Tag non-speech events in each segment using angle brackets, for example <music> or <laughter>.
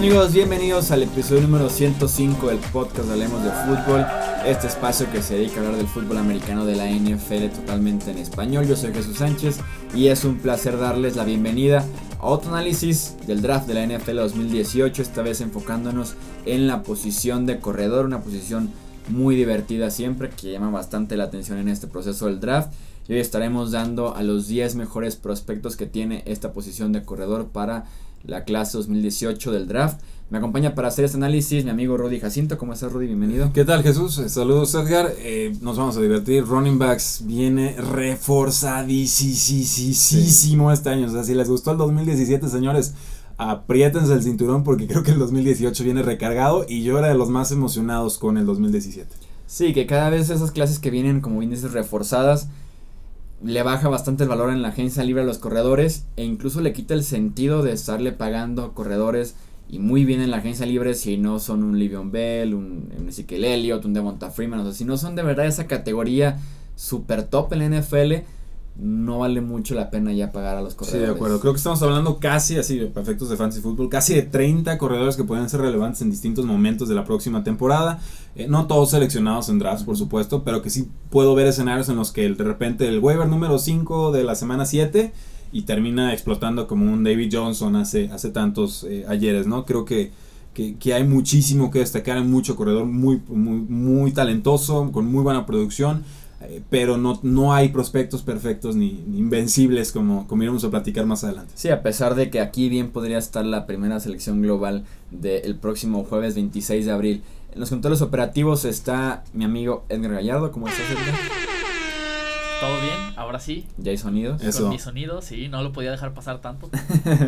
amigos? Bienvenidos al episodio número 105 del podcast Hablemos de Fútbol. Este espacio que se dedica a hablar del fútbol americano de la NFL totalmente en español. Yo soy Jesús Sánchez y es un placer darles la bienvenida a otro análisis del draft de la NFL 2018. Esta vez enfocándonos en la posición de corredor, una posición muy divertida siempre que llama bastante la atención en este proceso del draft. Y hoy estaremos dando a los 10 mejores prospectos que tiene esta posición de corredor para la clase 2018 del draft. Me acompaña para hacer este análisis mi amigo Rudy Jacinto. ¿Cómo estás, Rudy? Bienvenido. ¿Qué tal, Jesús? Eh, saludos, Edgar. Eh, nos vamos a divertir. Running Backs viene reforzadísimo este año. O sea, si les gustó el 2017, señores, apriétense el cinturón porque creo que el 2018 viene recargado y yo era de los más emocionados con el 2017. Sí, que cada vez esas clases que vienen, como bien dices, reforzadas le baja bastante el valor en la agencia libre a los corredores e incluso le quita el sentido de estarle pagando corredores y muy bien en la agencia libre si no son un Livion Bell, un, Ezekiel Elliott, un Devonta Freeman, o sea, si no son de verdad esa categoría super top en la NFL, no vale mucho la pena ya pagar a los corredores. Sí, de acuerdo. Creo que estamos hablando casi así de perfectos de fantasy fútbol, casi de 30 corredores que pueden ser relevantes en distintos momentos de la próxima temporada. Eh, no todos seleccionados en drafts, por supuesto, pero que sí puedo ver escenarios en los que de repente el waiver número 5 de la semana 7 y termina explotando como un David Johnson hace, hace tantos eh, ayeres, ¿no? Creo que, que, hay muchísimo que destacar, hay mucho corredor muy, muy, muy talentoso, con muy buena producción pero no, no hay prospectos perfectos ni, invencibles como, como iremos a platicar más adelante. Sí, a pesar de que aquí bien podría estar la primera selección global del próximo jueves 26 de abril. En los controles operativos está mi amigo Edgar Gallardo. ¿Cómo estás, Edgar? Todo bien, ahora sí. ¿Ya hay sonidos? Con mi sonido, sí, no lo podía dejar pasar tanto.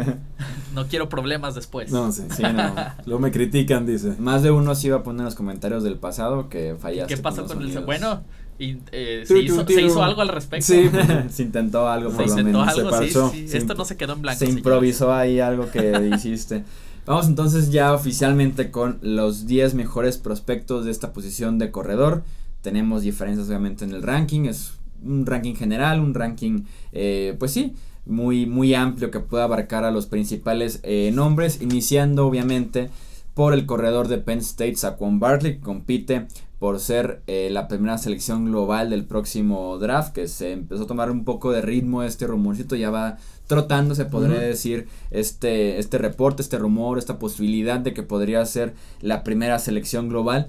<laughs> no quiero problemas después. No, sí, sí, no. <laughs> Luego me critican, dice. Más de uno se iba a poner en los comentarios del pasado que fallaste. ¿Qué pasó con, el Bueno, y, eh, se, hizo, algo al respecto. Sí, <laughs> se intentó algo por se intentó algo, sí, sí. Esto no se quedó en blanco. Se improvisó ahí algo que <laughs> hiciste. Vamos entonces ya oficialmente con los 10 mejores prospectos de esta posición de corredor. Tenemos diferencias obviamente en el ranking, es un ranking general, un ranking, eh, pues sí, muy, muy amplio que puede abarcar a los principales eh, nombres, iniciando obviamente por el corredor de Penn State, Saquon Barkley, que compite por ser eh, la primera selección global del próximo draft, que se empezó a tomar un poco de ritmo este rumorcito, ya va trotando, se podría decir, este, este reporte, este rumor, esta posibilidad de que podría ser la primera selección global.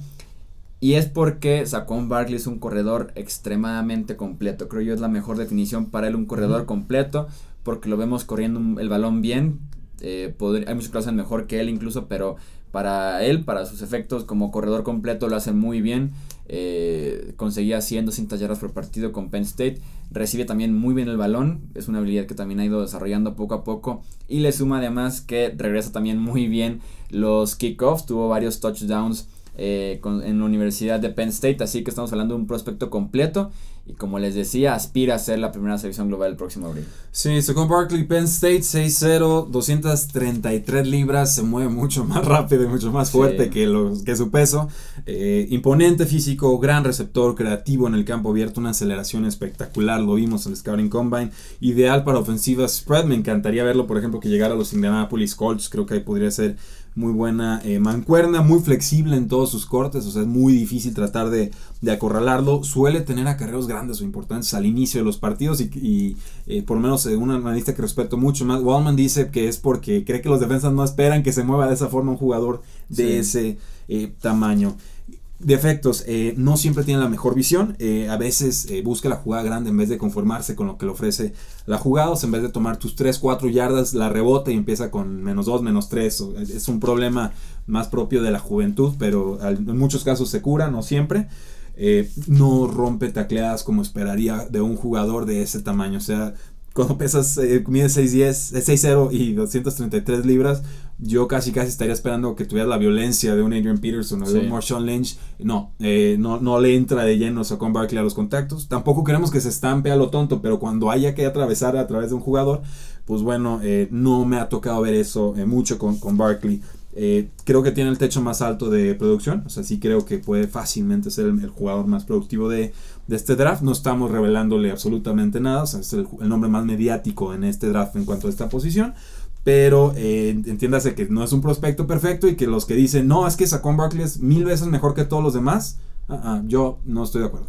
Y es porque Saquon Barkley es un corredor extremadamente completo. Creo yo es la mejor definición para él, un corredor completo, porque lo vemos corriendo el balón bien. Eh, hay muchos que lo hacen mejor que él incluso, pero para él, para sus efectos como corredor completo, lo hace muy bien. Eh, conseguía 100, 200 yardas por partido con Penn State. Recibe también muy bien el balón. Es una habilidad que también ha ido desarrollando poco a poco. Y le suma además que regresa también muy bien los kickoffs. Tuvo varios touchdowns eh, en la Universidad de Penn State. Así que estamos hablando de un prospecto completo y como les decía, aspira a ser la primera selección global el próximo abril. Sí, con Barkley, Penn State 6-0, 233 libras, se mueve mucho más rápido y mucho más fuerte que, los, que su peso. Eh, imponente físico, gran receptor, creativo en el campo abierto, una aceleración espectacular, lo vimos en el Scouting Combine. Ideal para ofensivas spread, me encantaría verlo, por ejemplo, que llegara a los Indianapolis Colts, creo que ahí podría ser muy buena eh, mancuerna, muy flexible en todos sus cortes, o sea, es muy difícil tratar de, acorralarlo. Suele tener acarreos grandes o importantes al inicio de los partidos y, eh, por lo menos eh, una analista que respeto mucho más, Wallman dice que es porque cree que los defensas no esperan que se mueva de esa forma un jugador de ese tamaño defectos, eh, no siempre tiene la mejor visión, eh, a veces eh, busca la jugada grande en vez de conformarse con lo que le ofrece la jugada, o sea, en vez de tomar tus 3, 4 yardas, la rebota y empieza con menos 2, menos 3, es un problema más propio de la juventud, pero en muchos casos se cura, no siempre. no rompe tacleadas como esperaría de un jugador de ese tamaño, o sea, cuando pesas, eh, mides 6'10, 6'0 y 233 libras, yo casi casi estaría esperando que tuviera la violencia de un Adrian Peterson o de un Marshawn Lynch. No, eh, no, no le entra de lleno a con Barkley a los contactos. Tampoco queremos que se estampe a lo tonto, pero cuando haya que atravesar a través de un jugador, pues bueno, eh, no me ha tocado ver eso eh, mucho con, con Barkley. Creo que tiene el techo más alto de producción, o sea, sí creo que puede fácilmente ser el, jugador más productivo de, este draft. No estamos revelándole absolutamente nada, o sea, es el, nombre más mediático en este draft en cuanto a esta posición. Pero eh, entiéndase que no es un prospecto perfecto y que los que dicen, no, es que Saquon Barkley es mil veces mejor que todos los demás, ah, ah, yo no estoy de acuerdo.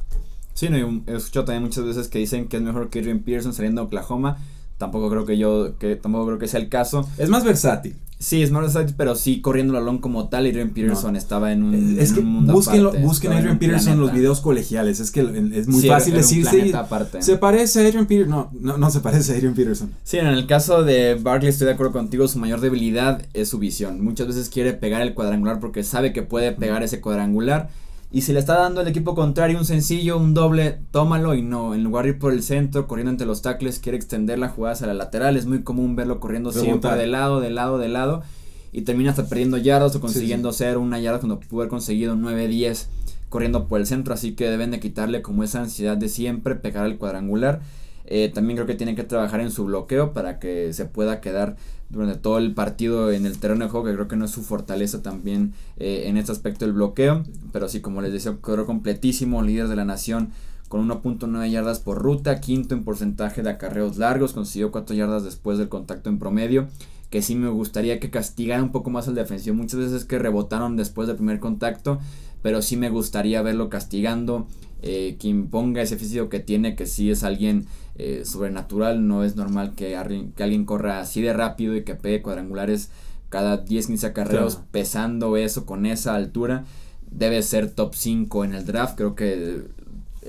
Sí, no, he escuchado también muchas veces que dicen que es mejor que Adrian Pearson saliendo de Oklahoma. Tampoco creo que yo, que tampoco creo que sea el caso. Es más versátil. Sí, es más versátil, pero sí corriendo el balón como tal, Adrian Peterson estaba en un, es que busquen, busquen a Adrian Peterson en los videos colegiales, es que es muy fácil decirse. Se parece a Adrian Peterson. No, no, no se parece a Adrian Peterson. Sí, en el caso de Barkley estoy de acuerdo contigo, su mayor debilidad es su visión. Muchas veces quiere pegar el cuadrangular porque sabe que puede pegar ese cuadrangular y si le está dando el equipo contrario un sencillo, un doble, tómalo y no. En lugar de ir por el centro, corriendo entre los tackles, quiere extender la jugada hacia la lateral. Es muy común verlo corriendo siempre de lado, de lado, de lado. Y termina hasta perdiendo yardas o consiguiendo ser una yarda cuando pudo haber conseguido 9-10 corriendo por el centro. Así que deben de quitarle como esa ansiedad de siempre pegar el cuadrangular. Eh, también creo que tiene que trabajar en su bloqueo para que se pueda quedar durante todo el partido en el terreno de juego, que creo que no es su fortaleza también eh, en este aspecto del bloqueo. Pero sí, como les decía, quedó completísimo, líder de la nación con 1.9 yardas por ruta, quinto en porcentaje de acarreos largos, consiguió 4 yardas después del contacto en promedio. Que sí me gustaría que castigara un poco más al defensivo. Muchas veces que rebotaron después del primer contacto, pero sí me gustaría verlo castigando. Eh, que imponga ese físico que tiene, que sí es alguien eh, sobrenatural, no es normal que, que, alguien corra así de rápido y que pegue cuadrangulares cada 10-15 acarreos pesando eso con esa altura. Debe ser top 5 en el draft, creo que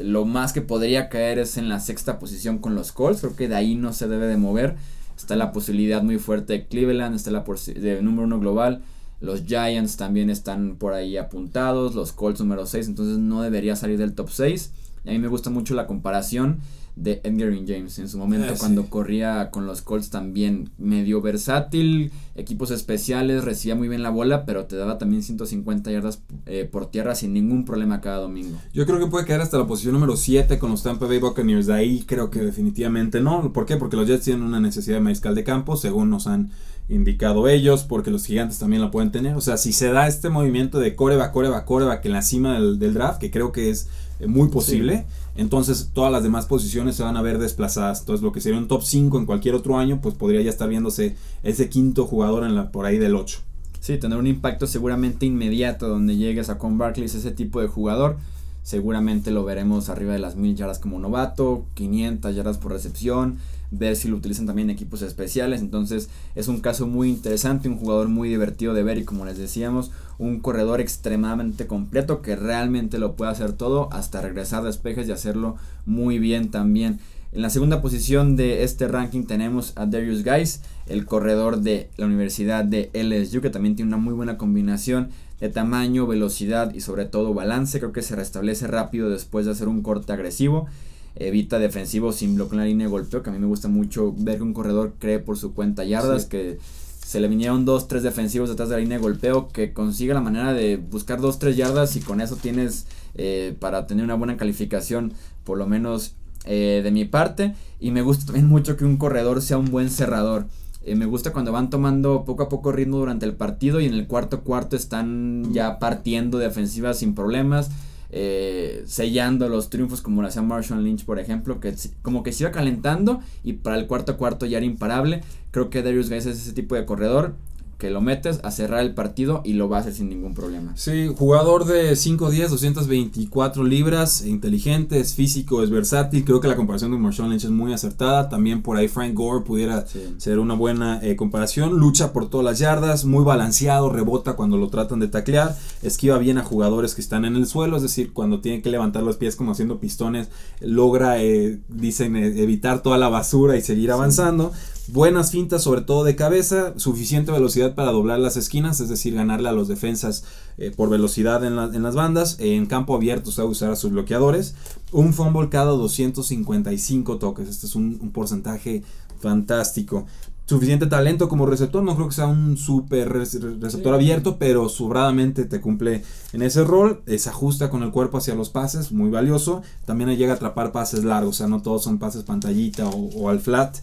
lo más que podría caer es en la sexta posición con los Colts, creo que de ahí no se debe de mover. Está la posibilidad muy fuerte de Cleveland, está la de número uno global. Los Giants también están por ahí apuntados, los Colts número 6, entonces no debería salir del top 6. Y a mí me gusta mucho la comparación de Edgar James en su momento ah, cuando corría con los Colts también medio versátil, equipos especiales, recibía muy bien la bola, pero te daba también 150 yardas eh, por tierra sin ningún problema cada domingo. Yo creo que puede quedar hasta la posición número 7 con los Tampa Bay Buccaneers, de ahí creo que definitivamente no, ¿por qué? Porque los Jets tienen una necesidad de mariscal de campo, según nos han indicado ellos, porque los gigantes también la pueden tener, o sea, si se da este movimiento de coreba, coreba, coreba, que en la cima del, draft, que creo que es eh, muy posible, entonces todas las demás posiciones se van a ver desplazadas. Entonces lo que sería un top 5 en cualquier otro año, pues podría ya estar viéndose ese quinto jugador en la, por ahí del 8. Sí, tener un impacto seguramente inmediato donde llegues a con Barkley ese tipo de jugador. Seguramente lo veremos arriba de las mil yardas como novato, 500 yardas por recepción, ver si lo utilizan también equipos especiales. Entonces es un caso muy interesante, un jugador muy divertido de ver y como les decíamos, un corredor extremadamente completo que realmente lo puede hacer todo hasta regresar despejes y hacerlo muy bien también. En la segunda posición de este ranking tenemos a Darius Guys, el corredor de la Universidad de LSU, que también tiene una muy buena combinación de tamaño, velocidad y sobre todo balance. Creo que se restablece rápido después de hacer un corte agresivo evita defensivo sin bloquear la línea de golpeo, que a mí me gusta mucho ver que un corredor cree por su cuenta yardas, que se le vinieron dos, tres defensivos detrás de la línea de golpeo, que consiga la manera de buscar dos, tres yardas y con eso tienes eh, para tener una buena calificación, por lo menos eh, de mi parte. Y me gusta también mucho que un corredor sea un buen cerrador. Eh, me gusta cuando van tomando poco a poco ritmo durante el partido y en el cuarto cuarto están ya partiendo de ofensivas sin problemas eh, sellando los triunfos como lo hacía Marshall Lynch, por ejemplo, que como que se iba calentando y para el cuarto cuarto ya era imparable. Creo que Darius Guys es ese tipo de corredor que lo metes a cerrar el partido y lo va a hacer sin ningún problema. Sí, jugador de 5'10, 224 libras, inteligente, es físico, es versátil. Creo que la comparación de Marshall Lynch es muy acertada. También por ahí Frank Gore pudiera ser una buena eh, comparación. Lucha por todas las yardas, muy balanceado, rebota cuando lo tratan de taclear, esquiva bien a jugadores que están en el suelo, es decir, cuando tiene que levantar los pies como haciendo pistones, logra, eh, dicen, eh, evitar toda la basura y seguir avanzando. Buenas fintas, sobre todo de cabeza, suficiente velocidad para doblar las esquinas, es decir, ganarle a los defensas eh, por velocidad en, las bandas. En campo abierto se va a usar a sus bloqueadores. Un fumble cada 255 toques, este es un, porcentaje fantástico. suficiente talento como receptor, no creo que sea un super receptor abierto, pero sobradamente te cumple en ese rol, se ajusta con el cuerpo hacia los pases, muy valioso, también llega a atrapar pases largos, o sea, no todos son pases pantallita o, al flat.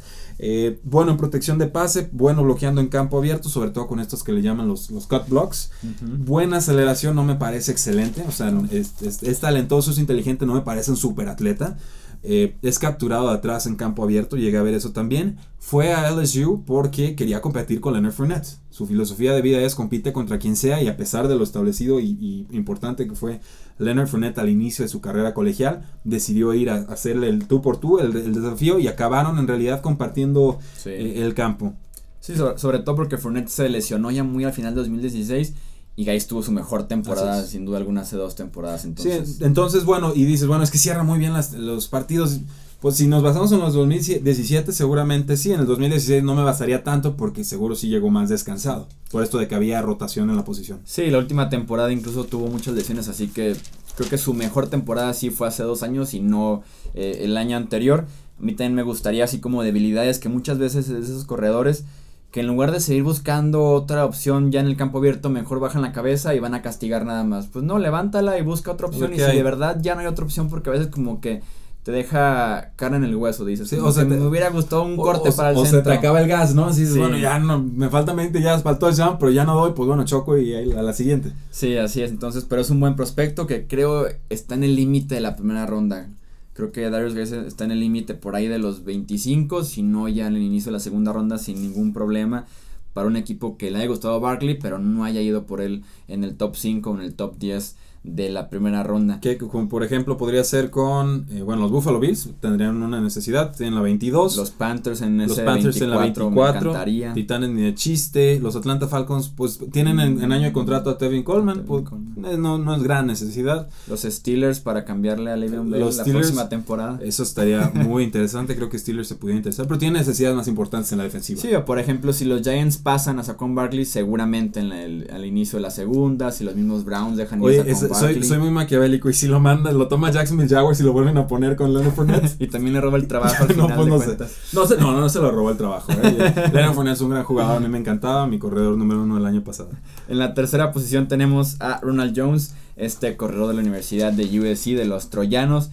Eh, bueno en protección de pase, bueno bloqueando en campo abierto, sobre todo con estos que le llaman los, los cut blocks. Buena aceleración, no me parece excelente, o sea, es, es, talentoso, es inteligente, no me parece un super atleta. Eh, es capturado de atrás en campo abierto, llegué a ver eso también. Fue a LSU porque quería competir con Leonard Fournette. Su filosofía de vida es compite contra quien sea y a pesar de lo establecido y, importante que fue Leonard Fournette al inicio de su carrera colegial, decidió ir a, hacerle el tú por tú, el, desafío y acabaron en realidad compartiendo eh, el campo. Sí, sobre, sobre, todo porque Fournette se lesionó ya muy al final de 2016 y Gais tuvo su mejor temporada, sin duda alguna, hace dos temporadas. Entonces. Sí, entonces, bueno, y dices, bueno, es que cierra muy bien los partidos. Pues si nos basamos en los 2017, seguramente sí. En el 2016 no me bastaría tanto porque seguro sí llegó más descansado. Por esto de que había rotación en la posición. Sí, la última temporada incluso tuvo muchas lesiones, así que creo que su mejor temporada sí fue hace dos años y no eh, el año anterior. A mí también me gustaría, así como debilidades, que muchas veces esos corredores que en lugar de seguir buscando otra opción ya en el campo abierto, mejor bajan la cabeza y van a castigar nada más. Pues no, levántala y busca otra opción. y si de verdad ya no hay otra opción, porque a veces como que te deja cara en el hueso, dices. o sea, me hubiera gustado un corte para el o centro. O se te acaba el gas, ¿no? Así bueno, ya no, me faltan 20 ya faltó el jump, pero ya no doy, pues bueno, choco y a la siguiente. Sí, así es. Entonces, pero es un buen prospecto que creo está en el límite de la primera ronda. Creo que Darius Gaze está en el límite por ahí de los 25, si no ya en el inicio de la segunda ronda sin ningún problema para un equipo que le haya gustado a Barkley, pero no haya ido por él en el top 5 o en el top 10 de la primera ronda. Que como por ejemplo podría ser con, eh, bueno, los Buffalo Bills tendrían una necesidad, tienen la 22. Los Panthers en Los Panthers en la 24. Titanes ni de chiste. Los Atlanta Falcons pues tienen en, año de contrato a Tevin Coleman, pues, eh, no, no es gran necesidad. Los Steelers para cambiarle a Le'Veon Bell la próxima temporada. Eso estaría muy <laughs> interesante, creo que Steelers se pudiera interesar, pero tiene necesidades más importantes en la defensiva. Sí, o por ejemplo, si los Giants pasan a Saquon Barkley, seguramente en el, al inicio de la segunda, si los mismos Browns dejan ir a Saquon soy, soy, muy maquiavélico y si lo manda, lo toma Jacksonville Jaguars y lo vuelven a poner con Leonard Fournette. <laughs> y también le roba el trabajo al <laughs> final no, pues no, de no, se, no, no, se lo robó el trabajo. ¿eh? <laughs> Leonard Fournette es un gran jugador, a mí me encantaba, mi corredor número uno del año pasado. En la tercera posición tenemos a Ronald Jones, este corredor de la Universidad de USC, de los Troyanos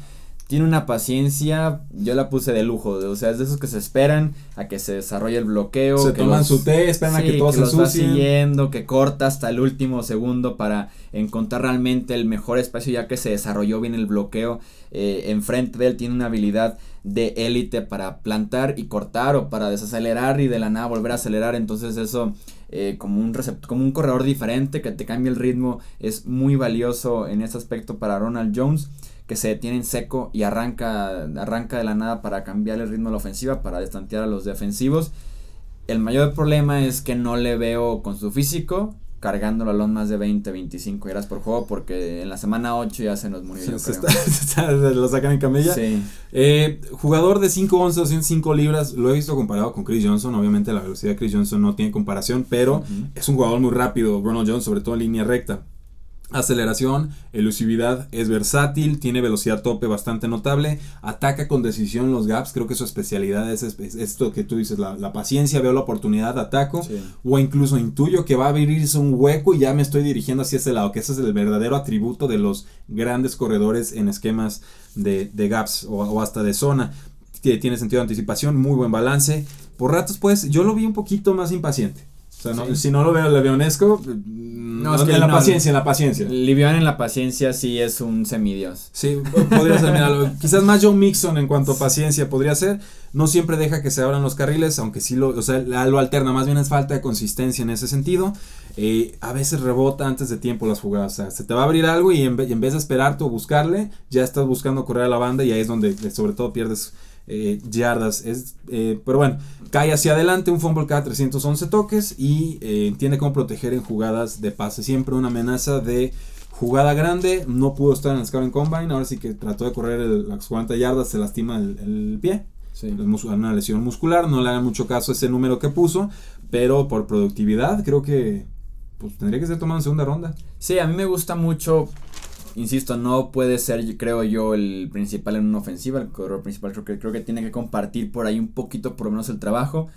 tiene una paciencia, yo la puse de lujo, o sea, es de esos que se esperan a que se desarrolle el bloqueo. Se toman su té, esperan a que todo se los siguiendo, que corta hasta el último segundo para encontrar realmente el mejor espacio ya que se desarrolló bien el bloqueo. Eh, enfrente de él tiene una habilidad de élite para plantar y cortar o para desacelerar y de la nada volver a acelerar, entonces eso... Eh, como, un como un corredor diferente que te cambia el ritmo es muy valioso en ese aspecto para Ronald Jones que se detiene en seco y arranca, arranca de la nada para cambiar el ritmo de la ofensiva, para destantear a los defensivos. El mayor problema es que no le veo con su físico cargando el balón más de 20, 25 yardas por juego porque en la semana 8 ya se nos murió. <laughs> <laughs> lo sacan en camilla. Sí. Eh, jugador de 5'11 205 libras, lo he visto comparado con Chris Johnson. Obviamente la velocidad de Chris Johnson no tiene comparación, pero es un jugador muy rápido, Ronald Jones, sobre todo en línea recta. Aceleración, elusividad, es versátil, tiene velocidad tope bastante notable, ataca con decisión los gaps, creo que su especialidad es, esto que tú dices, la, paciencia, veo la oportunidad, ataco, o incluso intuyo que va a abrirse un hueco y ya me estoy dirigiendo hacia ese lado, que ese es el verdadero atributo de los grandes corredores en esquemas de, gaps o, hasta de zona. Tiene sentido de anticipación, muy buen balance. Por ratos, pues, yo lo vi un poquito más impaciente. O sea, si no lo veo leonesco, no, es que en la paciencia, en la paciencia. Livian en la paciencia sí es un semidios. Sí, podría ser, <laughs> quizás más John Mixon en cuanto a paciencia podría ser. No siempre deja que se abran los carriles, aunque sí lo, o sea, lo alterna, más bien es falta de consistencia en ese sentido. Eh, a veces rebota antes de tiempo las jugadas, o sea, se te va a abrir algo y en, vez de esperarte o buscarle, ya estás buscando correr a la banda y ahí es donde sobre todo pierdes eh, yardas. Es, eh, pero bueno, cae hacia adelante, un fumble cada 311 toques y eh, tiene cómo proteger en jugadas de pase. Siempre una amenaza de jugada grande. No pudo estar en el Scouting Combine. Ahora sí que trató de correr las 40 yardas, se lastima el, pie. Una lesión muscular. No le hagan mucho caso a ese número que puso. Pero por productividad, creo que pues, tendría que ser tomado en segunda ronda. Sí, a mí me gusta mucho insisto, no puede ser, creo yo, el principal en una ofensiva, el corredor principal creo que, creo que tiene que compartir por ahí un poquito por lo menos el trabajo.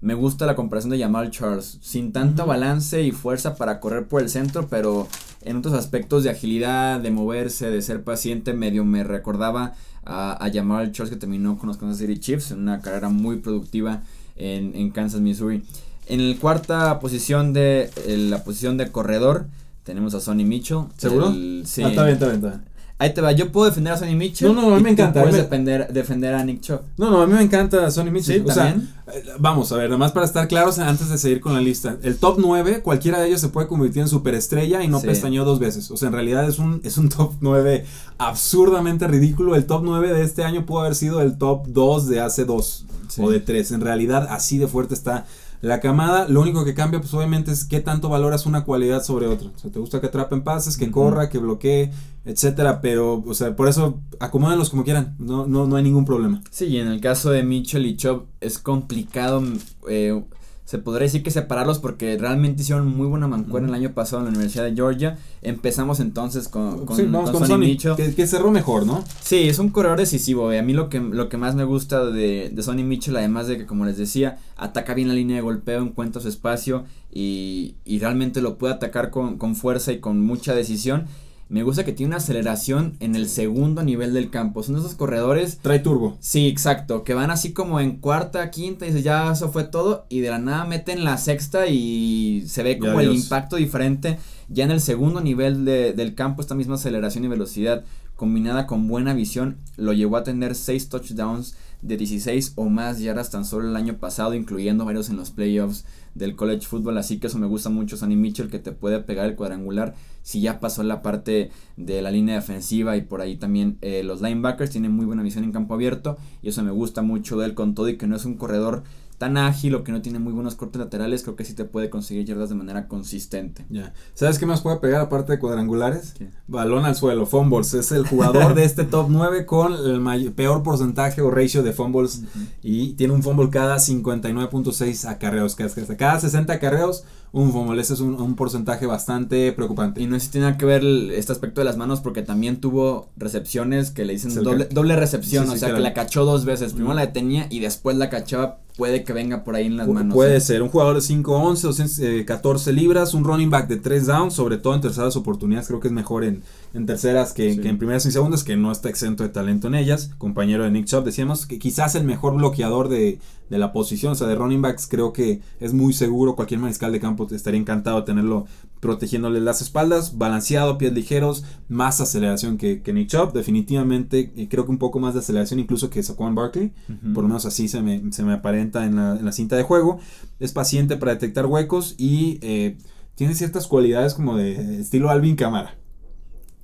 me gusta la comparación de Jamal Charles, sin tanto balance y fuerza para correr por el centro, pero en otros aspectos de agilidad, de moverse, de ser paciente, medio me recordaba a, a Jamal Charles que terminó con los Kansas City Chiefs, en una carrera muy productiva en, en Kansas, Missouri. En la cuarta posición de la posición de corredor tenemos a Sonny Mitchell. ¿Seguro? sí. Ah, está bien, está bien, está bien. Ahí te va, yo puedo defender a Sonny Mitchell. No, no, a mí me encanta. Puedes me... defender, defender a Nick Chubb. No, no, a mí me encanta Sonny Mitchell. Sí, o ¿también? sea, eh, vamos a ver, nomás para estar claros antes de seguir con la lista. El top 9, cualquiera de ellos se puede convertir en superestrella y no Sí. pestañeó dos veces. O sea, en realidad es un, es un <laughs> top 9 absurdamente ridículo. El top 9 de este año pudo haber sido el top 2 de hace dos Sí. o de tres. En realidad, así de fuerte está la camada. Lo único que cambia, pues obviamente, es qué tanto valoras una cualidad sobre otra. O sea, te gusta que atrapen pases, que corra, que bloquee, etcétera. Pero, o sea, por eso acomódenlos como quieran. No, no, no hay ningún problema. Sí, y en el caso de Mitchell y Chubb es complicado. eh, se podría decir que separarlos porque realmente hicieron muy buena mancuerna el año pasado en la Universidad de Georgia. Empezamos entonces con, con, sí, vamos con con, Sonny Mitchell. que, que cerró mejor, ¿no? Sí, es un corredor decisivo. eh. A mí lo que, lo que más me gusta de, de Sonny Mitchell, además de que, como les decía, ataca bien la línea de golpeo, encuentra su espacio y, y realmente lo puede atacar con, con fuerza y con mucha decisión. Me gusta que tiene una aceleración en el segundo nivel del campo. Son esos corredores Trae turbo. Sí, exacto, que van así como en cuarta, quinta y dices, ya eso fue todo y de la nada meten la sexta y se ve como el impacto diferente ya en el segundo nivel de- del campo esta misma aceleración y velocidad combinada con buena visión lo llevó a tener 6 touchdowns de 16 o más yardas tan solo el año pasado incluyendo varios en los playoffs del college football así que eso me gusta mucho Sonny Mitchell que te puede pegar el cuadrangular si ya pasó la parte de la línea defensiva y por ahí también eh, los linebackers tienen muy buena visión en campo abierto y eso me gusta mucho de él con todo y que no es un corredor tan ágil o que no tiene muy buenos cortes laterales, creo que sí te puede conseguir yardas de manera consistente. Ya. ¿Sabes qué más puede pegar aparte de cuadrangulares? ¿Qué? Balón al suelo, fumbles. Es el jugador de este top 9 con el peor porcentaje o ratio de fumbles. Y tiene un fumble cada 59.6 acarreos. Cada, cada 60 acarreos, un fumble. Ese es un, un porcentaje bastante preocupante. Y no sé si tiene que ver el- este aspecto de las manos porque también tuvo recepciones que le dicen doble, que- doble recepción, Sí, sí, o sea que la cachó dos veces, primero la detenía y después la cachaba, puede que venga por ahí en las Pu- manos. Puede ¿eh? ser un jugador de 5'11, 214 libras, un running back de 3 downs, sobre todo en terceras oportunidades, creo que es mejor en, en terceras que, Sí. que en primeras y segundas, que no está exento de talento en ellas. Compañero de Nick Chubb, decíamos que quizás el mejor bloqueador de, de la posición, o sea, de running backs, creo que es muy seguro, cualquier mariscal de campo estaría encantado de tenerlo protegiéndole las espaldas, balanceado, pies ligeros, más aceleración que, que Nick Chubb, definitivamente, y creo que un poco más de aceleración incluso que Saquon Barkley. Por lo menos así se me, se me aparenta en la, en la cinta de juego. Es paciente para detectar huecos y eh, tiene ciertas cualidades como de estilo Alvin Camara.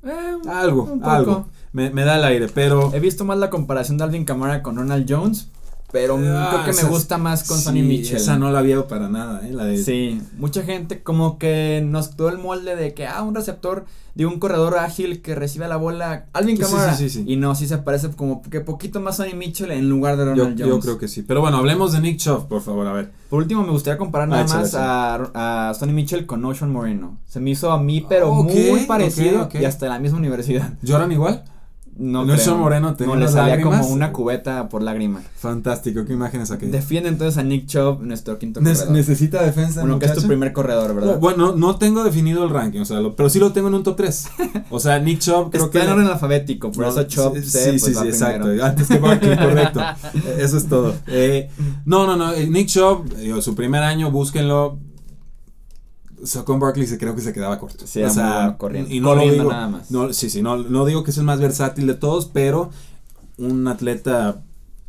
Eh, Algo, algo. Me, me da el aire, pero... He visto más la comparación de Alvin Kamara con Ronald Jones, pero Ah, creo que me gusta más con sí, Sonny Mitchell. Esa no la veo para nada, ¿eh? La de... Sí, mucha gente como que nos quedó el molde de que, ah, un receptor de un corredor ágil que recibe la bola, Alvin Kamara. sí, sí, sí. Y no, sí se parece como que poquito más Sonny Mitchell en lugar de Yo, Ronald yo Jones. creo que sí. Pero bueno, hablemos de Nick Chubb, por favor, a ver. Por último, me gustaría comparar nada Ah, échale, más a, a Sonny Mitchell con Ocean Moreno. Se me hizo a mí, pero Ok, muy parecido y hasta la misma universidad. ¿Lloran igual? No, ¿No creo. Moreno tenía No, le salía lágrimas? como una cubeta por lágrima. Fantástico, qué imágenes aquí. Defiende entonces a Nick Chubb, nuestro quinto Ne- corredor. necesita defensa, Bueno, que es tu primer corredor, ¿verdad? No, bueno, no tengo definido el ranking, o sea, lo- pero sí lo tengo en un top 3. O sea, Nick Chubb creo Está que... en orden alfabético, por No, eso Chubb sí, C, sí, pues, sí, va sí, exacto. Antes que Barkley, <laughs> correcto. Eh, Eso es todo. Eh, no, no, no. eh, Nick Chubb, digo, su primer año, búsquenlo. Saquon Barkley se creo que se quedaba corto. Sí, muy bueno corriendo. Y no lo Corriendo digo, nada más. No, sí, sí, no, no digo que es el más versátil de todos, pero un atleta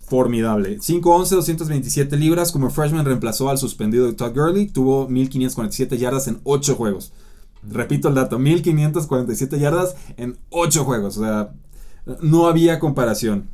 formidable. 5'11, 227 libras. Como freshman reemplazó al suspendido Todd Gurley. Tuvo 1547 yardas en 8 juegos. Repito el dato, 1547 yardas en 8 juegos. O sea, no había comparación.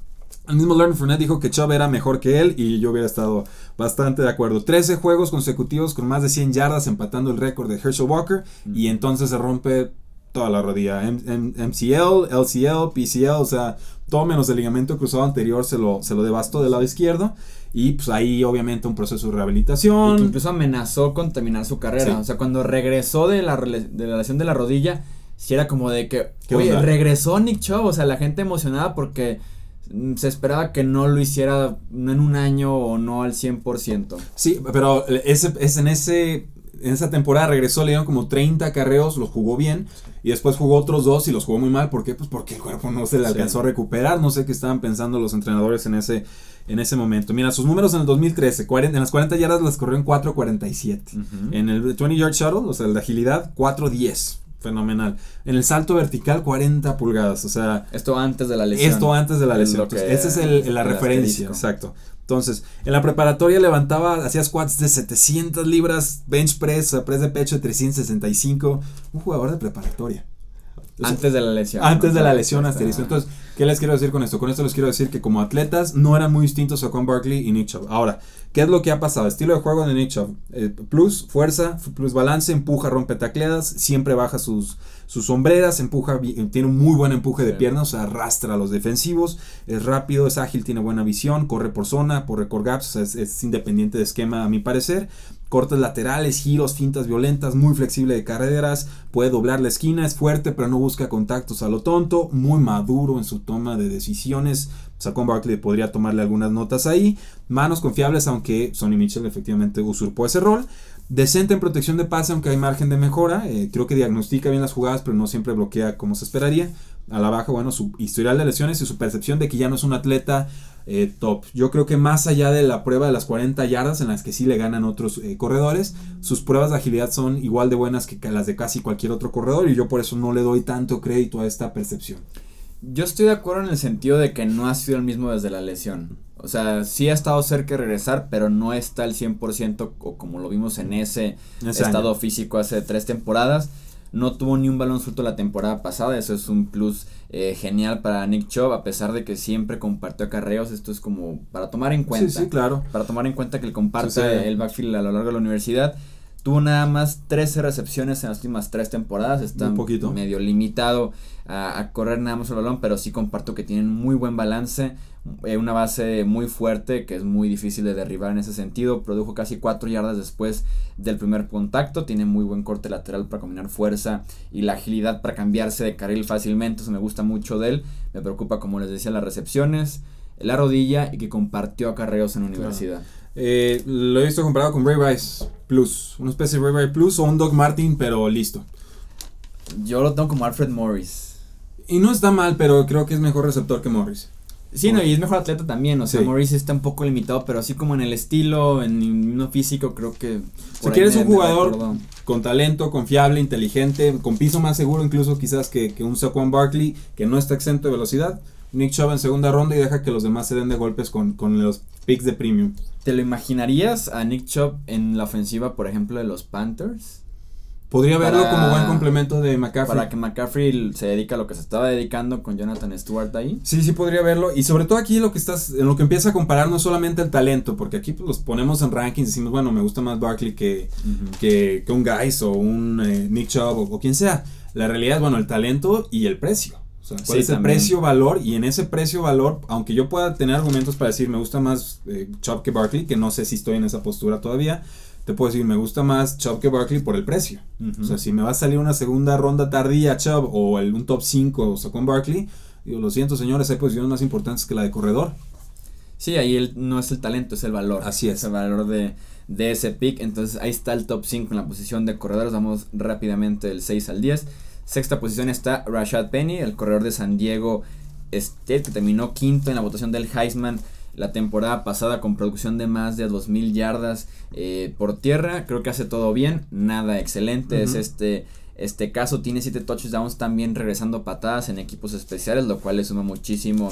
El mismo Leonard Fournette dijo que Chubb era mejor que él y yo hubiera estado bastante de acuerdo. 13 juegos consecutivos con más de 100 yardas empatando el récord de Herschel Walker y entonces se rompe toda la rodilla. M- M- MCL, LCL, PCL, o sea, todo menos el ligamento cruzado anterior se lo, se lo devastó del lado izquierdo y pues ahí obviamente un proceso de Y que rehabilitación. incluso amenazó con terminar su carrera. Sí. O sea, cuando regresó de la, de la lesión de la rodilla, sí era como de que, ¿Qué oye, onda? regresó Nick Chubb. O sea, la gente emocionada porque se esperaba que no lo hiciera en un año o no al 100%. Sí, pero ese, es en ese en esa temporada regresó, le dieron como 30 carreos, los jugó bien. Y después jugó otros dos y los jugó muy mal. ¿Por qué? Pues porque el cuerpo no se le alcanzó a recuperar. No sé qué estaban pensando los entrenadores en ese, en ese momento. Mira, sus números en el 2013, en las 40 yardas las corrió en 4.47. En el 20 yard shuttle, o sea, el de agilidad, 4.10 fenomenal. En el salto vertical, 40 pulgadas. O sea. Esto antes de la lesión. Esto antes de la lesión. esa es el, la referencia. Exacto. Entonces, en la preparatoria levantaba, hacía squats de 700 libras, bench press, press de pecho de 365. Un jugador de preparatoria. Antes de la lesión. Antes de la lesión asterisco. Entonces, ¿qué les quiero decir con esto? Con esto les quiero decir que como atletas no eran muy distintos a Con Barkley y Nick Chubb. Ahora, ¿qué es lo que ha pasado? Estilo de juego de Nick Chubb. Eh, plus fuerza, plus balance, empuja, rompe tacleadas, siempre baja sus, sus sombreras, empuja, tiene un muy buen empuje de piernas, o sea, arrastra a los defensivos, es rápido, es ágil, tiene buena visión, corre por zona, por record gaps, es, independiente de esquema a mi parecer. Cortes laterales, giros, fintas violentas, muy flexible de carreras, puede doblar la esquina, es fuerte pero no busca contactos a lo tonto, muy maduro en su toma de decisiones. Saquon Barkley podría tomarle algunas notas ahí. Manos confiables, aunque Sonny Mitchell efectivamente usurpó ese rol. Decente en protección de pase, aunque hay margen de mejora. Eh, creo que diagnostica bien las jugadas, pero no siempre bloquea como se esperaría. A la baja, bueno, su historial de lesiones y su percepción de que ya no es un atleta eh, top. Yo creo que más allá de la prueba de las 40 yardas, en las que sí le ganan otros eh, corredores, sus pruebas de agilidad son igual de buenas que las de casi cualquier otro corredor. Y yo por eso no le doy tanto crédito a esta percepción. Yo estoy de acuerdo en el sentido de que no ha sido el mismo desde la lesión. O sea, sí ha estado cerca de regresar, pero no está al 100% o como lo vimos en ese, estado físico hace tres temporadas. No tuvo ni un balón suelto la temporada pasada, eso es un plus eh, genial para Nick Chubb, a pesar de que siempre compartió acarreos, esto es como para tomar en cuenta. Sí, sí, claro. Para tomar en cuenta que él comparte el backfield a lo largo de la universidad. Tuvo nada más 13 recepciones en las últimas tres temporadas. Está un medio limitado a, a, correr nada más el balón, pero sí comparto que tienen muy buen balance. Eh, una base muy fuerte que es muy difícil de derribar en ese sentido. Produjo casi 4 yardas después del primer contacto. Tiene muy buen corte lateral para combinar fuerza y la agilidad para cambiarse de carril fácilmente. Eso me gusta mucho de él. Me preocupa, como les decía, las recepciones, la rodilla y que compartió acarreos en la universidad. Eh, lo he visto comparado con Ray Rice Plus. Una especie de Ray Rice Plus o un Doug Martin, pero listo. Yo lo tengo como Alfred Morris. Y no está mal, pero creo que es mejor receptor que Morris. Sí, no, y es mejor atleta también, o sea, Morris está un poco limitado, pero así como en el estilo, en lo físico, creo que... Si quieres un jugador con talento, confiable, inteligente, con piso más seguro incluso quizás que, que un Saquon Barkley, que no está exento de velocidad, Nick Chubb en segunda ronda y deja que los demás se den de golpes con, con los picks de premium. ¿Te lo imaginarías a Nick Chubb en la ofensiva, por ejemplo, de los Panthers? Podría verlo como buen complemento de McCaffrey. Para que McCaffrey se dedique a lo que se estaba dedicando con Jonathan Stewart ahí. Sí, sí podría verlo. Y sobre todo aquí lo que estás, en lo que empieza a comparar no solamente el talento, porque aquí pues, los ponemos en rankings y decimos, bueno, me gusta más Barkley que, que, un Guys o un eh, Nick Chubb o, quien sea. La realidad es, bueno, el talento y el precio. O sea, cuál es el precio-valor y en ese precio-valor, aunque yo pueda tener argumentos para decir me gusta más eh, Chubb que Barkley, que no sé si estoy en esa postura todavía, te puedo decir, me gusta más Chubb que Barkley por el precio. O sea, si me va a salir una segunda ronda tardía Chubb o el, un top 5 o con Barkley, digo, lo siento señores, hay posiciones más importantes que la de corredor. Sí, ahí el, no es el talento, es el valor. Así es. el valor de, de ese pick. Entonces ahí está el top 5 en la posición de corredores. Vamos rápidamente del 6 al 10. Sexta posición está Rashad Penny, el corredor de San Diego State, que terminó quinto en la votación del Heisman la temporada pasada con producción de más de 2.000 yardas eh, por tierra. Creo que hace todo bien, nada excelente. Es este, este caso, tiene 7 touchdowns también regresando patadas en equipos especiales, lo cual le suma muchísimo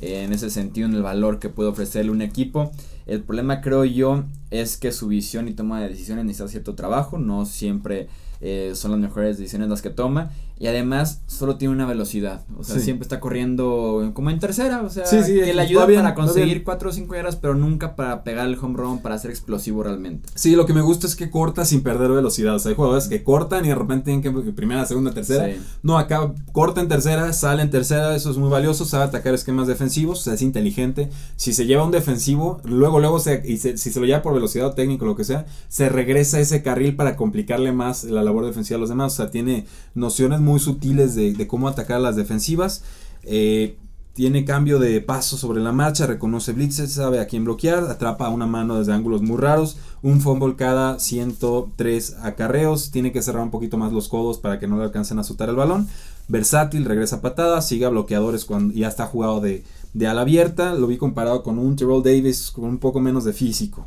eh, en ese sentido en el valor que puede ofrecerle un equipo. El problema creo yo es que su visión y toma de decisiones necesita cierto trabajo, no siempre eh, son las mejores decisiones las que toma. Y además solo tiene una velocidad. O sea, siempre está corriendo como en tercera. O sea, que le ayuda para conseguir 4 o 5 yardas, pero nunca para pegar el home run, para ser explosivo realmente. Sí, lo que me gusta es que corta sin perder velocidad. O sea, hay jugadores que cortan y de repente tienen que primera, segunda, tercera. No, acá corta en tercera, sale en tercera. Eso es muy valioso. Sabe atacar esquemas defensivos. O sea, es inteligente. Si se lleva un defensivo, luego, luego, se, y si se lo lleva por velocidad o técnico, lo que sea, se regresa a ese carril para complicarle más la labor defensiva a los demás. O sea, tiene nociones muy sutiles de, cómo atacar las defensivas. Eh, tiene cambio de paso sobre la marcha, reconoce blitzes, sabe a quién bloquear, atrapa una mano desde ángulos muy raros, un fumble cada 103 acarreos, tiene que cerrar un poquito más los codos para que no le alcancen a azotar el balón. Versátil, regresa patada, sigue bloqueadores cuando ya está jugado de, de ala abierta. Lo vi comparado con un Terrell Davis con un poco menos de físico.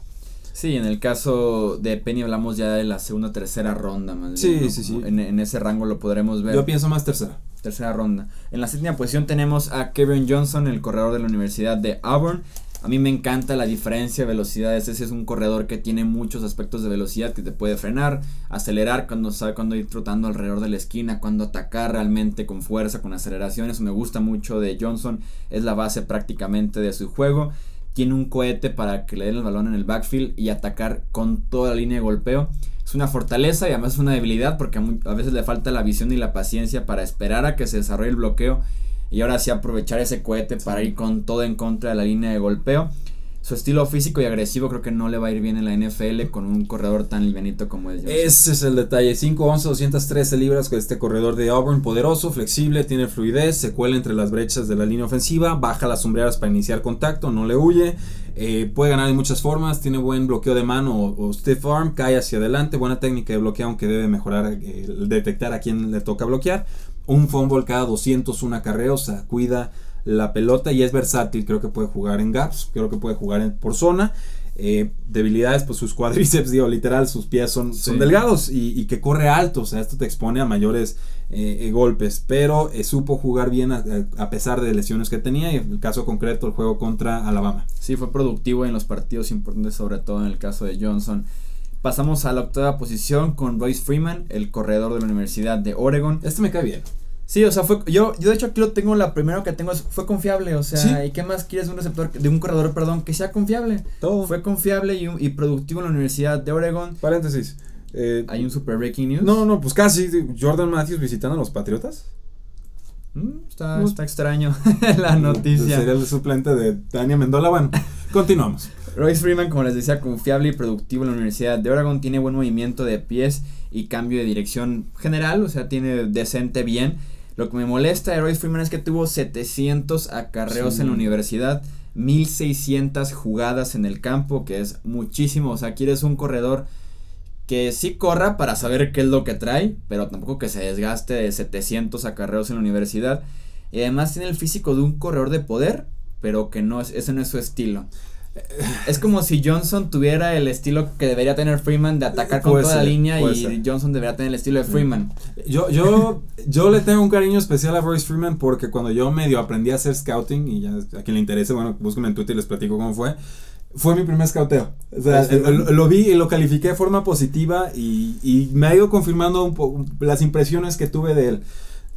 Sí, en el caso de Penny hablamos ya de la segunda tercera ronda. Más sí, sí, sí. En, en, ese rango lo podremos ver. Yo pienso más tercera tercera ronda. En la séptima posición tenemos a Kevin Johnson, el corredor de la Universidad de Auburn. A mí me encanta la diferencia de velocidades. Ese es un corredor que tiene muchos aspectos de velocidad que te puede frenar, acelerar cuando sabe cuando ir trotando alrededor de la esquina, cuando atacar realmente con fuerza, con aceleración. Eso me gusta mucho de Johnson. Es la base prácticamente de su juego. Tiene un cohete para que le den el balón en el backfield y atacar con toda la línea de golpeo es una fortaleza y además es una debilidad porque a veces le falta la visión y la paciencia para esperar a que se desarrolle el bloqueo y ahora sí aprovechar ese cohete para ir con todo en contra de la línea de golpeo. Su estilo físico y agresivo creo que no le va a ir bien en la NFL con un corredor tan livianito como es. Ese es el detalle. 5, 11, 213 libras con este corredor de Auburn. Poderoso, flexible, tiene fluidez, se cuela entre las brechas de la línea ofensiva, baja las sombreras para iniciar contacto, no le huye. Eh, puede ganar de muchas formas, tiene buen bloqueo de mano o, stiff arm, cae hacia adelante, buena técnica de bloqueo, aunque debe mejorar, eh, detectar a quién le toca bloquear. Un fumble cada 201 acarreos, o sea, cuida la pelota y es versátil, creo que puede jugar en gaps, creo que puede jugar en, por zona. Eh, debilidades, pues sus <laughs> cuádriceps, digo, literal, sus pies son, son delgados y, y, que corre alto, o sea, esto te expone a mayores eh, eh, golpes, pero eh, supo jugar bien a, pesar de lesiones que tenía y en el caso concreto el juego contra Alabama. Sí, fue productivo en los partidos importantes, sobre todo en el caso de Johnson. Pasamos a la octava posición con Royce Freeman, el corredor de la Universidad de Oregon. Este me cae bien. Sí, o sea, fue, yo, yo de hecho aquí lo tengo, la primera que tengo fue confiable, o sea, ¿y qué más quieres de un receptor, de un corredor, perdón, que sea confiable? Todo. Fue confiable y, y productivo en la Universidad de Oregon. Paréntesis, eh, ¿Hay un super breaking news? No, no, pues casi. Jordan Matthews visitando a los Patriotas. Mm, está, está, extraño <laughs> la noticia. Sería el suplente de Tania Mendola. Bueno, continuamos. Royce Freeman, como les decía, confiable y productivo en la Universidad de Oregon. Tiene buen movimiento de pies y cambio de dirección general. O sea, tiene decente bien. Lo que me molesta de Royce Freeman es que tuvo 700 acarreos en la universidad. 1600 jugadas en el campo, que es muchísimo. O sea, quieres un corredor que sí corra para saber qué es lo que trae, pero tampoco que se desgaste de 700 acarreos en la universidad. Y además tiene el físico de un corredor de poder, pero que no es, ese no es su estilo. Es como si Johnson tuviera el estilo que debería tener Freeman de atacar con toda la línea y Johnson debería tener el estilo de Freeman. Yo, yo, yo le tengo un cariño especial a Royce Freeman porque cuando yo medio aprendí a hacer scouting y ya a quien le interese, bueno, búsquenme en Twitter y les platico cómo fue fue mi primer scouteo. O sea, lo, vi y lo califiqué de forma positiva y, y me ha ido confirmando un las impresiones que tuve de él.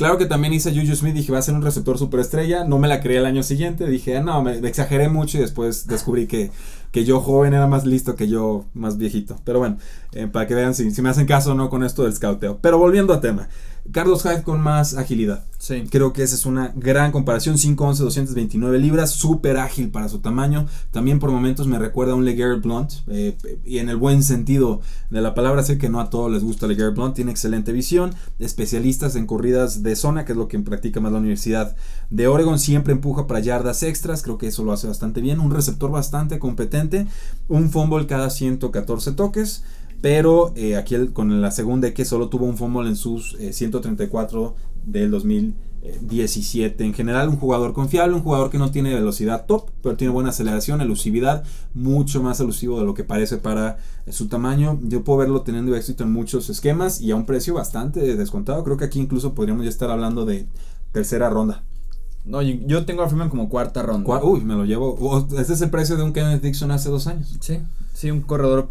Claro que también hice Juju Smith, dije va a ser un receptor superestrella, no me la creí el año siguiente, dije, ah, no, me, exageré mucho y después descubrí que, que yo joven era más listo que yo más viejito. Pero bueno, eh, para que vean si, me hacen caso o no con esto del scouteo. Pero volviendo a tema, Carlos Hyde con más agilidad. Sí. Creo que esa es una gran comparación. 5'11, 229 libras, súper ágil para su tamaño. También por momentos me recuerda a un LeGarrette Blunt. Eh, y en el buen sentido de la palabra, sé que no a todos les gusta LeGarrette Blunt. Tiene excelente visión. Especialistas en corridas de zona, que es lo que practica más la Universidad de Oregon. Siempre empuja para yardas extras. Creo que eso lo hace bastante bien. Un receptor bastante competente. Un fumble cada 114 toques. Pero eh, aquí con la segunda que solo tuvo un fumble en sus 134 eh, del 2017. En general, un jugador confiable, un jugador que no tiene velocidad top, pero tiene buena aceleración, elusividad, mucho más elusivo de lo que parece para eh, su tamaño. Yo puedo verlo teniendo éxito en muchos esquemas y a un precio bastante descontado. Creo que aquí incluso podríamos ya estar hablando de tercera ronda. No, yo tengo a Freeman como cuarta ronda. uy, me lo llevo. Este es el precio de un Kenneth Dixon hace dos años. Sí, sí, un corredor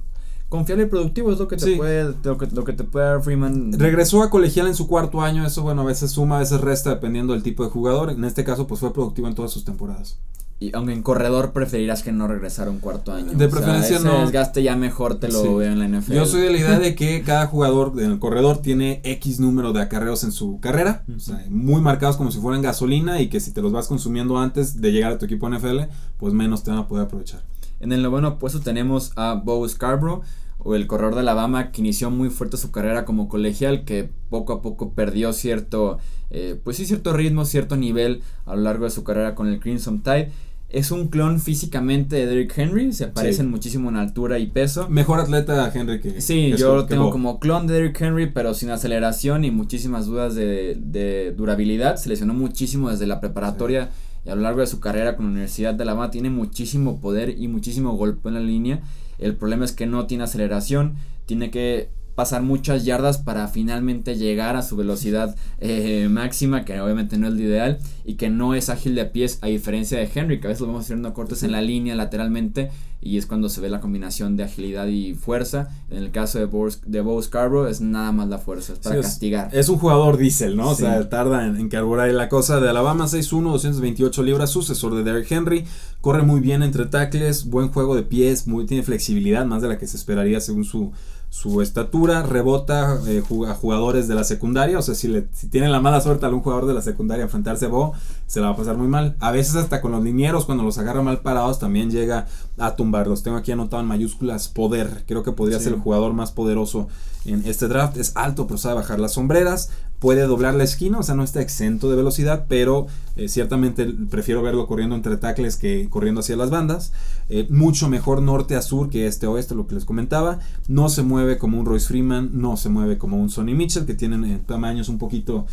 confiable y productivo es lo que te puede lo que, lo que, te puede dar Freeman. Regresó a colegial en su cuarto año, eso bueno, a veces suma, a veces resta dependiendo del tipo de jugador. En este caso pues fue productivo en todas sus temporadas. Y aunque en corredor preferirás que no regresara un cuarto año. De preferencia ese no. desgaste ya mejor te lo veo en la NFL. Yo soy de la idea de <laughs> que cada jugador en el corredor tiene X número de acarreos en su carrera. O sea, muy marcados como si fueran gasolina y que si te los vas consumiendo antes de llegar a tu equipo NFL, pues menos te van a poder aprovechar. En el noveno puesto tenemos a Bo Scarborough o el corredor de Alabama que inició muy fuerte su carrera como colegial, que poco a poco perdió cierto, eh, pues sí, cierto ritmo, cierto nivel a lo largo de su carrera con el Crimson Tide. Es un clon físicamente de Derrick Henry, se parecen muchísimo en altura y peso. Mejor atleta Henry que... Sí, yo lo tengo como clon de Derrick Henry, pero sin aceleración y muchísimas dudas de, de durabilidad. Se lesionó muchísimo desde la preparatoria y a lo largo de su carrera con la Universidad de Alabama tiene muchísimo poder y muchísimo golpe en la línea. El problema es que no tiene aceleración, tiene que pasar muchas yardas para finalmente llegar a su velocidad eh, máxima, que obviamente no es lo ideal, y que no es ágil de pies, a diferencia de Henry, que a veces lo vamos haciendo cortes en la línea lateralmente, y es cuando se ve la combinación de agilidad y fuerza. En el caso de Bo, de Bo Scarborough es nada más la fuerza, es para castigar. Es, un jugador diésel, ¿no? O sea, tarda en, en carburar y la cosa de Alabama 6'1, 228 libras, sucesor de Derrick Henry, corre muy bien entre tackles, buen juego de pies, muy, tiene flexibilidad, más de la que se esperaría según su su estatura, rebota eh, a jugadores de la secundaria, o sea, si, le, si tiene la mala suerte a algún jugador de la secundaria enfrentarse a Bo, se la va a pasar muy mal. A veces hasta con los linieros, cuando los agarra mal parados, también llega a tumbarlos. Tengo aquí anotado en mayúsculas poder, creo que podría ser el jugador más poderoso en este draft. Es alto, pero sabe bajar las sombreras, puede doblar la esquina, o sea, no está exento de velocidad, pero eh, ciertamente prefiero verlo corriendo entre tackles que corriendo hacia las bandas. Eh, mucho mejor norte a sur que este oeste, lo que les comentaba. No se mueve como un Royce Freeman, no se mueve como un Sonny Mitchell, que tienen eh, tamaños un poquito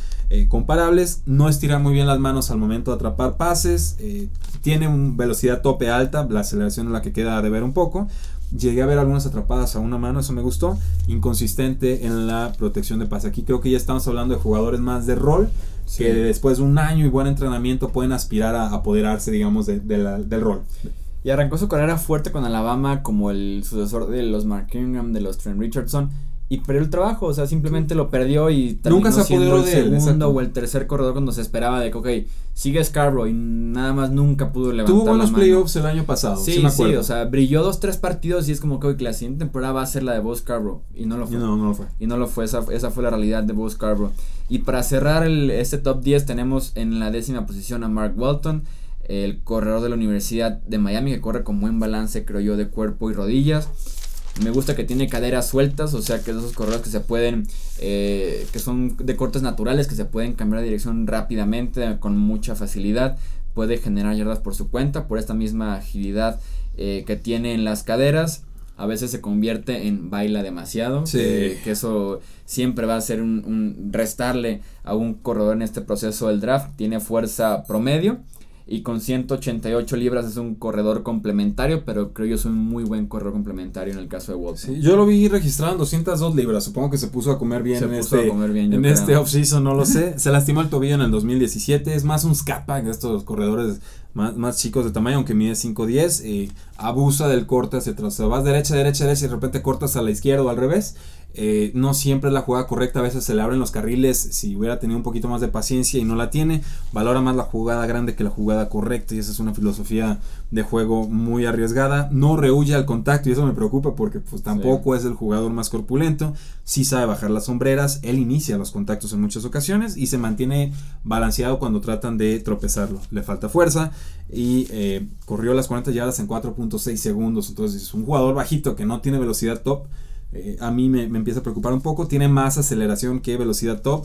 comparables. No estira muy bien las manos al momento de atrapar pases. tiene una velocidad tope alta, la aceleración es la que queda de ver un poco. Llegué a ver algunas atrapadas a una mano, eso me gustó. Inconsistente en la protección de pase. Aquí creo que ya estamos hablando de jugadores más de rol, que después de un año y buen entrenamiento pueden aspirar a apoderarse, digamos, del rol. Y arrancó su carrera fuerte con Alabama como el sucesor de los Mark Ingram, de los Trent Richardson y perdió el trabajo, o sea, simplemente lo perdió y nunca se apoderó de el segundo o el tercer corredor cuando se esperaba de que, ok, sigue Scarborough y nada más nunca pudo levantar Tuvo buenos playoffs el año pasado, sí, sí, sí, o sea, brilló dos, tres partidos y es como que, ok, la siguiente temporada va a ser la de Bo Scarborough y no lo fue. No, no lo fue. Y no lo fue, esa, esa fue la realidad de Bo Scarborough. Y para cerrar el, este top 10 tenemos en la décima posición a Mark Walton, el corredor de la Universidad de Miami que corre con buen balance, creo yo, de cuerpo y rodillas. Me gusta que tiene caderas sueltas, o sea que esos corredores que se pueden, eh, que son de cortes naturales, que se pueden cambiar de dirección rápidamente, con mucha facilidad. Puede generar yardas por su cuenta, por esta misma agilidad eh, que tiene en las caderas. A veces se convierte en baila demasiado. que eso siempre va a ser un, un restarle a un corredor en este proceso del draft. Tiene fuerza promedio y con 188 libras es un corredor complementario, pero creo yo es un muy buen corredor complementario en el caso de Walton. Sí, yo lo vi registrado en 202 libras, supongo que se puso a comer bien en este, en este offseason, no lo sé. <laughs> se lastimó el tobillo en el 2017, es más un scat pack de estos corredores más, más chicos de tamaño, aunque mide 5'10, y abusa del corte hacia atrás. O sea, vas derecha, derecha, derecha y de repente cortas a la izquierda o al revés. Eh, no siempre es la jugada correcta, a veces se le abren los carriles si hubiera tenido un poquito más de paciencia y no la tiene, valora más la jugada grande que la jugada correcta y esa es una filosofía de juego muy arriesgada, no rehuye al contacto y eso me preocupa porque pues tampoco es el jugador más corpulento, sí sabe bajar las sombreras, él inicia los contactos en muchas ocasiones y se mantiene balanceado cuando tratan de tropezarlo, le falta fuerza y eh, corrió las 40 yardas en 4.6 segundos, entonces es un jugador bajito que no tiene velocidad top, eh, a mí me, empieza a preocupar un poco. Tiene más aceleración que velocidad top.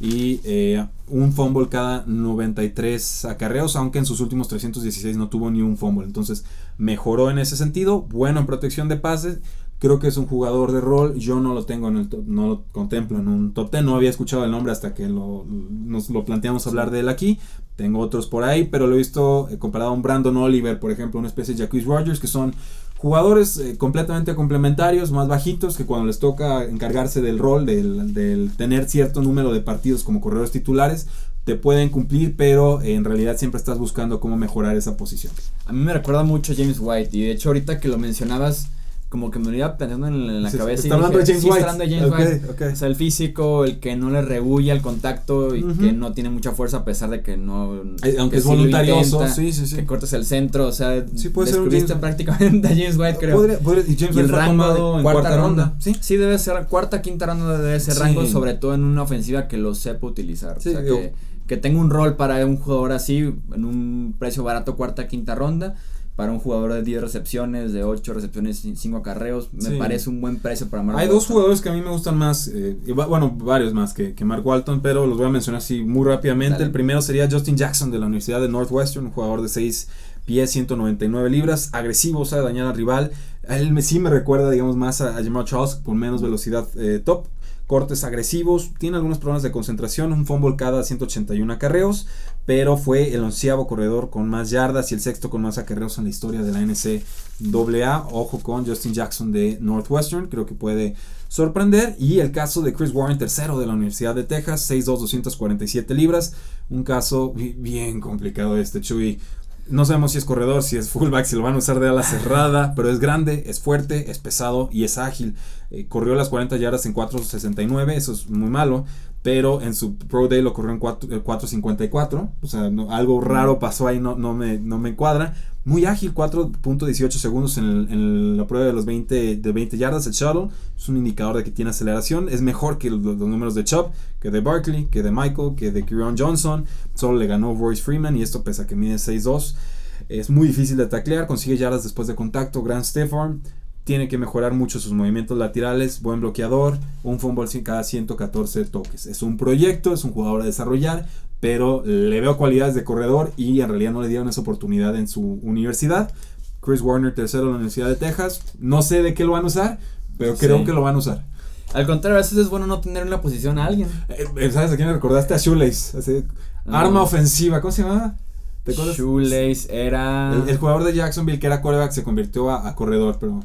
Y eh, un fumble cada 93 acarreos, aunque en sus últimos 316 no tuvo ni un fumble. Entonces mejoró en ese sentido. Bueno en protección de pases. Creo que es un jugador de rol. Yo no lo tengo en el no lo contemplo en un top 10. No había escuchado el nombre hasta que nos lo planteamos hablar de él aquí. Tengo otros por ahí, pero lo he visto eh, comparado a un Brandon Oliver, por ejemplo, una especie de Jacquees Rogers, que son Jugadores eh, completamente complementarios, más bajitos, que cuando les toca encargarse del rol, del, tener cierto número de partidos como corredores titulares, te pueden cumplir, pero en realidad siempre estás buscando cómo mejorar esa posición. A mí me recuerda mucho a James White, y de hecho ahorita que lo mencionabas, como que me iba pensando en, la cabeza. Está hablando de James White. Está hablando de James White. O sea, el físico, el que no le rehuye al contacto y que no tiene mucha fuerza a pesar de que no. Aunque es voluntarioso. sí, sí, sí. Que cortes el centro. O sea, sí, puede ser prácticamente a James White, creo. y, James el rango en cuarta, ronda. Sí. sí, debe ser cuarta, quinta ronda debe ser rango, sobre todo en una ofensiva que lo sepa utilizar. o sea, que, que tenga un rol para un jugador así, en un precio barato, cuarta, quinta ronda para un jugador de 10 recepciones, de 8 recepciones y 5 acarreos. Me Sí. parece un buen precio para Mark Hay dos jugadores que a mí me gustan más, eh, bueno, varios más que, que Mark Walton, pero los voy a mencionar así muy rápidamente. Dale. El primero sería Justin Jackson de la Universidad de Northwestern, un jugador de 6 pies, 199 libras, agresivo, sabe dañar al rival. A él me, sí me recuerda, digamos, más a, a Jamal Charles con menos velocidad eh, top. Cortes agresivos, tiene algunos problemas de concentración, un fumble cada 181 acarreos, pero fue el onceavo corredor con más yardas y el sexto con más acarreos en la historia de la NCAA. Ojo con Justin Jackson de Northwestern, creo que puede sorprender. Y el caso de Chris Warren, tercero de la Universidad de Texas, 6'2", 247 libras. Un caso bi- bien complicado este, Chuy. No sabemos si es corredor, si es fullback, si lo van a usar de ala cerrada, pero es grande, es fuerte, es pesado y es ágil. Eh, corrió las 40 yardas en 4.69, eso es muy malo, pero en su Pro Day lo corrió en 4 eh, 4.54, o sea, no- algo raro pasó ahí, no, no, me, no me cuadra. Muy ágil, 4.18 segundos en, el- en la prueba de los 20, de 20 yardas, el shuttle, es un indicador de que tiene aceleración, es mejor que los, los números de Chubb, que de Barkley, que de Michael, que de Kieran Johnson, solo le ganó Royce Freeman y esto pese a que mide 6'2". Es muy difícil de taclear, consigue yardas después de contacto, gran stiff arm. Tiene que mejorar mucho sus movimientos laterales, buen bloqueador, un fumble cien- cada 114 toques. Es un proyecto, es un jugador a desarrollar, pero le veo cualidades de corredor y en realidad no le dieron esa oportunidad en su universidad. Chris Warner, tercero en la Universidad de Texas. No sé de qué lo van a usar, pero creo Sí. que lo van a usar. Al contrario, a veces es bueno no tener en la posición a alguien. Eh, eh, ¿Sabes a quién me recordaste? A Shoelace. así, No. Arma ofensiva, ¿cómo se llama? ¿Te acuerdas? Shoelace era. El, el jugador de Jacksonville que era quarterback se convirtió a, a corredor, pero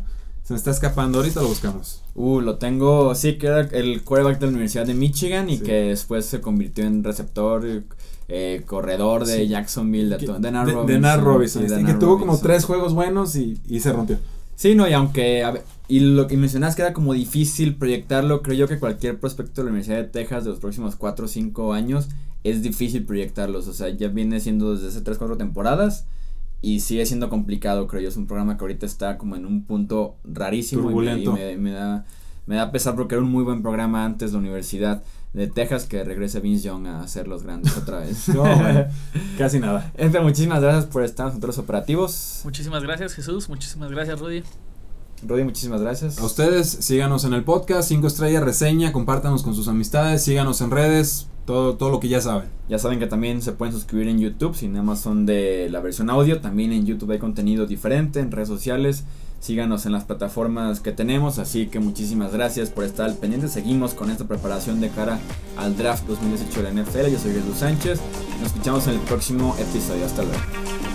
se me está escapando. Ahorita lo buscamos. Uh, lo tengo. Sí, que era el quarterback de la Universidad de Michigan y Sí. que después se convirtió en receptor, eh, corredor de Sí. Jacksonville. De, Que- de Nan de- Robinson. de Nan Robinson, este, de que tuvo como tres juegos buenos y, y se rompió. Sí, no, y aunque. a ver, y lo que mencionas que era como difícil proyectarlo, creo yo que cualquier prospecto de la Universidad de Texas de los próximos 4 o 5 años es difícil proyectarlos. O sea, ya viene siendo desde hace 3 4 temporadas y sigue siendo complicado, creo yo. Es un programa que ahorita está como en un punto rarísimo y me- y Turbulento. me, me da, me da pesar porque era un muy buen programa antes de la Universidad de Texas que regrese Vince Young a hacer los grandes otra vez. <laughs> No, <laughs> casi nada. Entre muchísimas gracias por estar en nosotros operativos. Muchísimas gracias, Jesús. Muchísimas gracias, Rudy. Rudy, muchísimas gracias. A ustedes, síganos en el podcast, 5 estrellas, reseña, compártanos con sus amistades, síganos en redes, todo, todo lo que ya saben. Ya saben que también se pueden suscribir en YouTube, si nada más son de la versión audio. También en YouTube hay contenido diferente, en redes sociales. Síganos en las plataformas que tenemos. Así que muchísimas gracias por estar al pendiente. Seguimos con esta preparación de cara al draft 2018 de la NFL. Yo soy Jesús Sánchez. Nos escuchamos en el próximo episodio. Hasta luego.